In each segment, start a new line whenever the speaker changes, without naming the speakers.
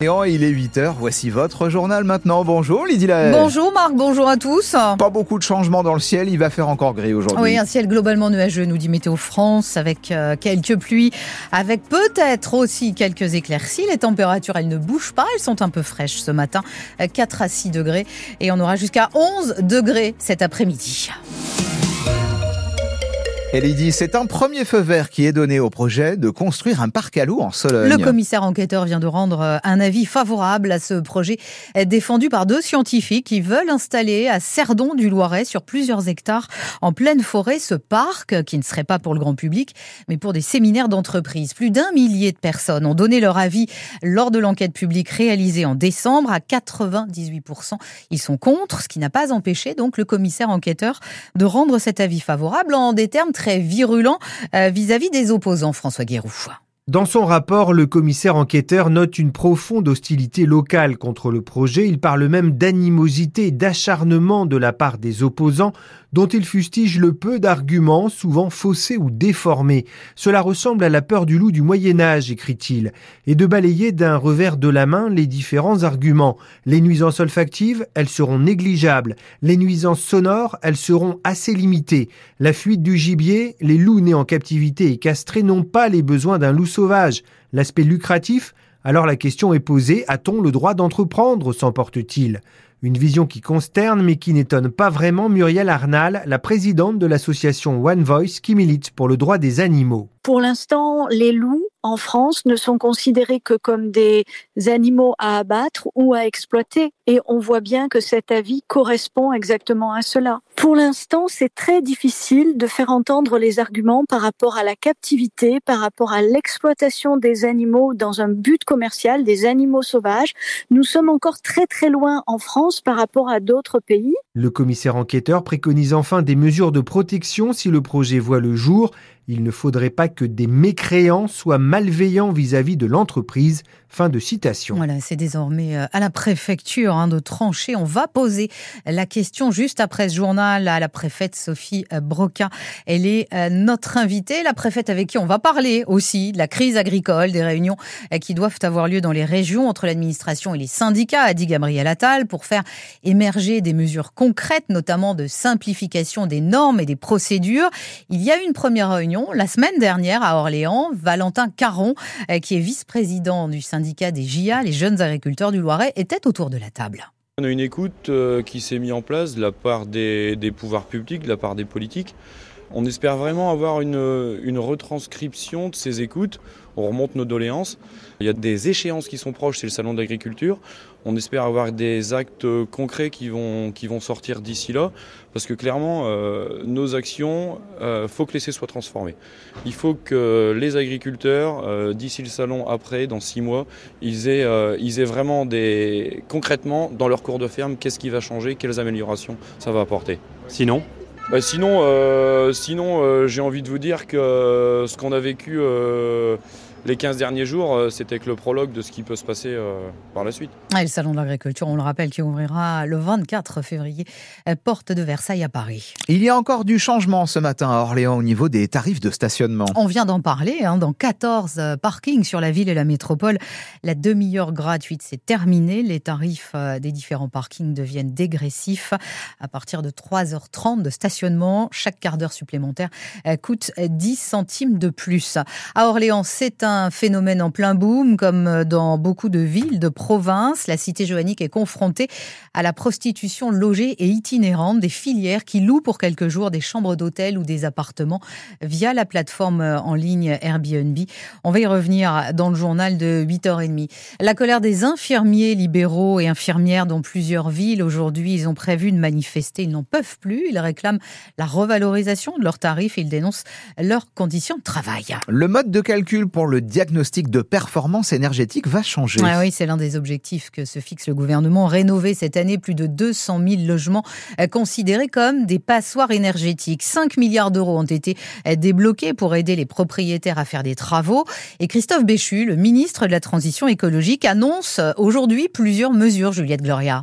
Et il est 8h, voici votre journal maintenant. Bonjour Lydie Lahaye.
Bonjour Marc, bonjour à tous.
Pas beaucoup de changements dans le ciel, il va faire encore gris aujourd'hui.
Oui, un ciel globalement nuageux, nous dit Météo France, avec euh, quelques pluies, avec peut-être aussi quelques éclaircies. Les températures, elles ne bougent pas, elles sont un peu fraîches ce matin, 4 à 6 degrés, et on aura jusqu'à 11 degrés cet après-midi.
Et Lydie, c'est un premier feu vert qui est donné au projet de construire un parc à loups en Sologne.
Le commissaire enquêteur vient de rendre euh, un avis favorable à ce projet défendu par deux scientifiques qui veulent installer à Cerdon du Loiret sur plusieurs hectares en pleine forêt ce parc qui ne serait pas pour le grand public mais pour des séminaires d'entreprise. Plus d'un millier de personnes ont donné leur avis lors de l'enquête publique réalisée en décembre à 98%. Ils sont contre, ce qui n'a pas empêché donc le commissaire enquêteur de rendre cet avis favorable en des termes très virulent euh, vis-à-vis des opposants, François Guéroux.
Dans son rapport, le commissaire enquêteur note une profonde hostilité locale contre le projet. Il parle même d'animosité et d'acharnement de la part des opposants, dont il fustige le peu d'arguments, souvent faussés ou déformés. Cela ressemble à la peur du loup du Moyen Âge, écrit-il, et de balayer d'un revers de la main les différents arguments. Les nuisances olfactives, elles seront négligeables. Les nuisances sonores, elles seront assez limitées. La fuite du gibier, les loups nés en captivité et castrés n'ont pas les besoins d'un loup sauvage. L'aspect lucratif, alors la question est posée, a-t-on le droit d'entreprendre, s'emporte-t-il? Une vision qui consterne mais qui n'étonne pas vraiment Muriel Arnal, la présidente de l'association One Voice qui milite pour le droit des animaux.
Pour l'instant, les loups en France ne sont considérés que comme des animaux à abattre ou à exploiter. Et on voit bien que cet avis correspond exactement à cela. Pour l'instant, c'est très difficile de faire entendre les arguments par rapport à la captivité, par rapport à l'exploitation des animaux dans un but commercial, des animaux sauvages. Nous sommes encore très très loin en France par rapport à d'autres pays.
Le commissaire enquêteur préconise enfin des mesures de protection si le projet voit le jour. Il ne faudrait pas que des mécréants soient malveillants vis-à-vis de l'entreprise. Fin de citation.
Voilà, c'est désormais euh, à la préfecture hein, de trancher. On va poser la question juste après ce journal à la préfète Sophie euh, Broca. Elle est euh, notre invitée, la préfète avec qui on va parler aussi de la crise agricole, des réunions qui doivent avoir lieu dans les régions entre l'administration et les syndicats, a dit Gabriel Attal, pour faire émerger des mesures concrètes, notamment de simplification des normes et des procédures. Il y a eu une première réunion la semaine dernière à Orléans. Valentin Caron, qui est vice-président du syndicat des JA, les jeunes agriculteurs du Loiret, étaient autour de la table.
On a une écoute euh, qui s'est mise en place de la part des, pouvoirs publics, de la part des politiques. On espère vraiment avoir une, retranscription de ces écoutes. On remonte nos doléances. Il y a des échéances qui sont proches, c'est le salon de l'agriculture. On espère avoir des actes concrets qui vont, qui vont sortir d'ici là, parce que clairement, euh, nos actions, il euh, faut que l'essai soit transformé. Il faut que les agriculteurs, euh, d'ici le salon, après, dans six mois, ils aient, ils aient vraiment des, concrètement, dans leur cours de ferme, qu'est-ce qui va changer, quelles améliorations ça va apporter.
Sinon
bah sinon, sinon j'ai envie de vous dire que ce qu'on a vécu les 15 derniers jours, euh, c'était que le prologue de ce qui peut se passer euh, par la suite.
Ah, le Salon de l'agriculture, on le rappelle, qui ouvrira le 24 février, euh, porte de Versailles à Paris.
Il y a encore du changement ce matin à Orléans au niveau des tarifs de stationnement.
On vient d'en parler, hein, dans 14 parkings sur la ville et la métropole. La demi-heure gratuite, c'est terminé. Les tarifs des différents parkings deviennent dégressifs. À partir de 3h30 de stationnement, chaque quart d'heure supplémentaire coûte 10 centimes de plus. À Orléans, c'est un un phénomène en plein boom, comme dans beaucoup de villes de province. La cité joannique est confrontée à la prostitution logée et itinérante des filières qui louent pour quelques jours des chambres d'hôtel ou des appartements via la plateforme en ligne Airbnb. On va y revenir dans le journal de 8h30. La colère des infirmiers libéraux et infirmières dans plusieurs villes. Aujourd'hui, ils ont prévu de manifester. Ils n'en peuvent plus. Ils réclament la revalorisation de leurs tarifs. Ils dénoncent leurs conditions de travail.
Le mode de calcul pour le diagnostic de performance énergétique va changer.
Ah oui, c'est l'un des objectifs que se fixe le gouvernement. Rénover cette année plus de 200 000 logements euh, considérés comme des passoires énergétiques. 5 milliards d'euros ont été euh, débloqués pour aider les propriétaires à faire des travaux. Et Christophe Béchu, le ministre de la Transition écologique, annonce euh, aujourd'hui plusieurs mesures, Juliette Gloria.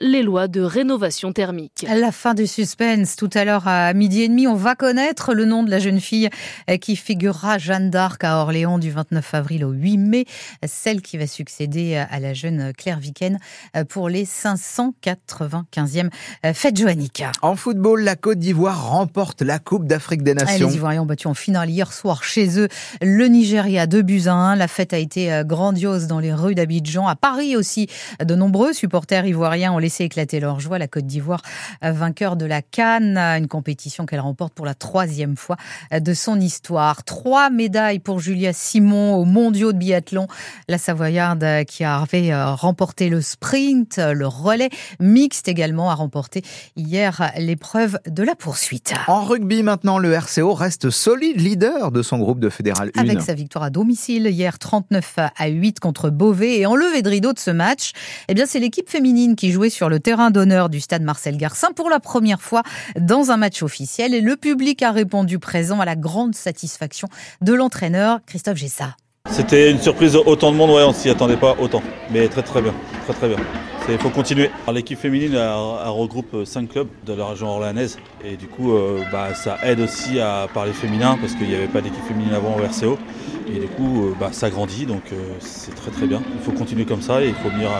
les lois de rénovation thermique.
La fin du suspense. Tout à l'heure à midi et demi, on va connaître le nom de la jeune fille qui figurera Jeanne d'Arc à Orléans du 29 avril au 8 mai, celle qui va succéder à la jeune Claire Viken pour les 595e fêtes joanniques.
En football, la Côte d'Ivoire remporte la Coupe d'Afrique des Nations.
Les Ivoiriens ont battu en finale hier soir chez eux le Nigeria 2 buts à 1. La fête a été grandiose dans les rues d'Abidjan. À Paris aussi, de nombreux supporters ivoiriens ont laissé éclater leur joie. La Côte d'Ivoire, euh, vainqueur de la Cannes, une compétition qu'elle remporte pour la troisième fois euh, de son histoire. Trois médailles pour Julia Simon aux mondiaux de biathlon. La Savoyarde euh, qui avait remporté le sprint, le relais mixte également a remporté hier l'épreuve de la poursuite.
En rugby maintenant, le RCO reste solide leader de son groupe de fédéral 1.
Avec sa victoire à domicile hier 39 à 8 contre Beauvais et enlevé de rideau de ce match, eh bien c'est l'équipe féminine qui jouait sur le terrain d'honneur du stade Marcel Garcin pour la première fois dans un match officiel et le public a répondu présent à la grande satisfaction de l'entraîneur Christophe Gessa.
C'était une surprise autant de monde, ouais, on s'y attendait pas autant, mais très très bien, très très bien. Il faut continuer. L'équipe féminine regroupe 5 clubs de la région orléanaise et du coup euh, bah, ça aide aussi à parler féminin parce qu'il n'y avait pas d'équipe féminine avant au RCO et du coup euh, bah, ça grandit donc euh, c'est très très bien. Il faut continuer comme ça et il faut, venir,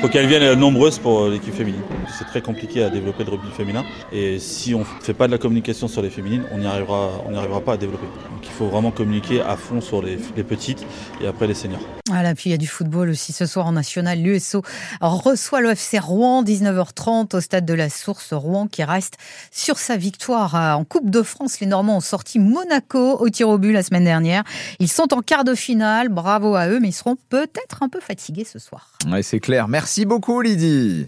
faut qu'elles viennent nombreuses pour l'équipe féminine. C'est très compliqué à développer le rugby féminin et si on ne fait pas de la communication sur les féminines, on n'y arrivera, on arrivera pas à développer. Donc il faut vraiment communiquer à fond sur les, les petites et après les seniors.
Voilà, puis il y a du football aussi ce soir en national. L'USO reçoit le FC Rouen, 19h30 au stade de la Source. Rouen qui reste sur sa victoire euh, en Coupe de France. Les Normands ont sorti Monaco au tir au but la semaine dernière. Ils en quart de finale. Bravo à eux, mais ils seront peut-être un peu fatigués ce soir.
Ouais, c'est clair. Merci beaucoup, Lydie.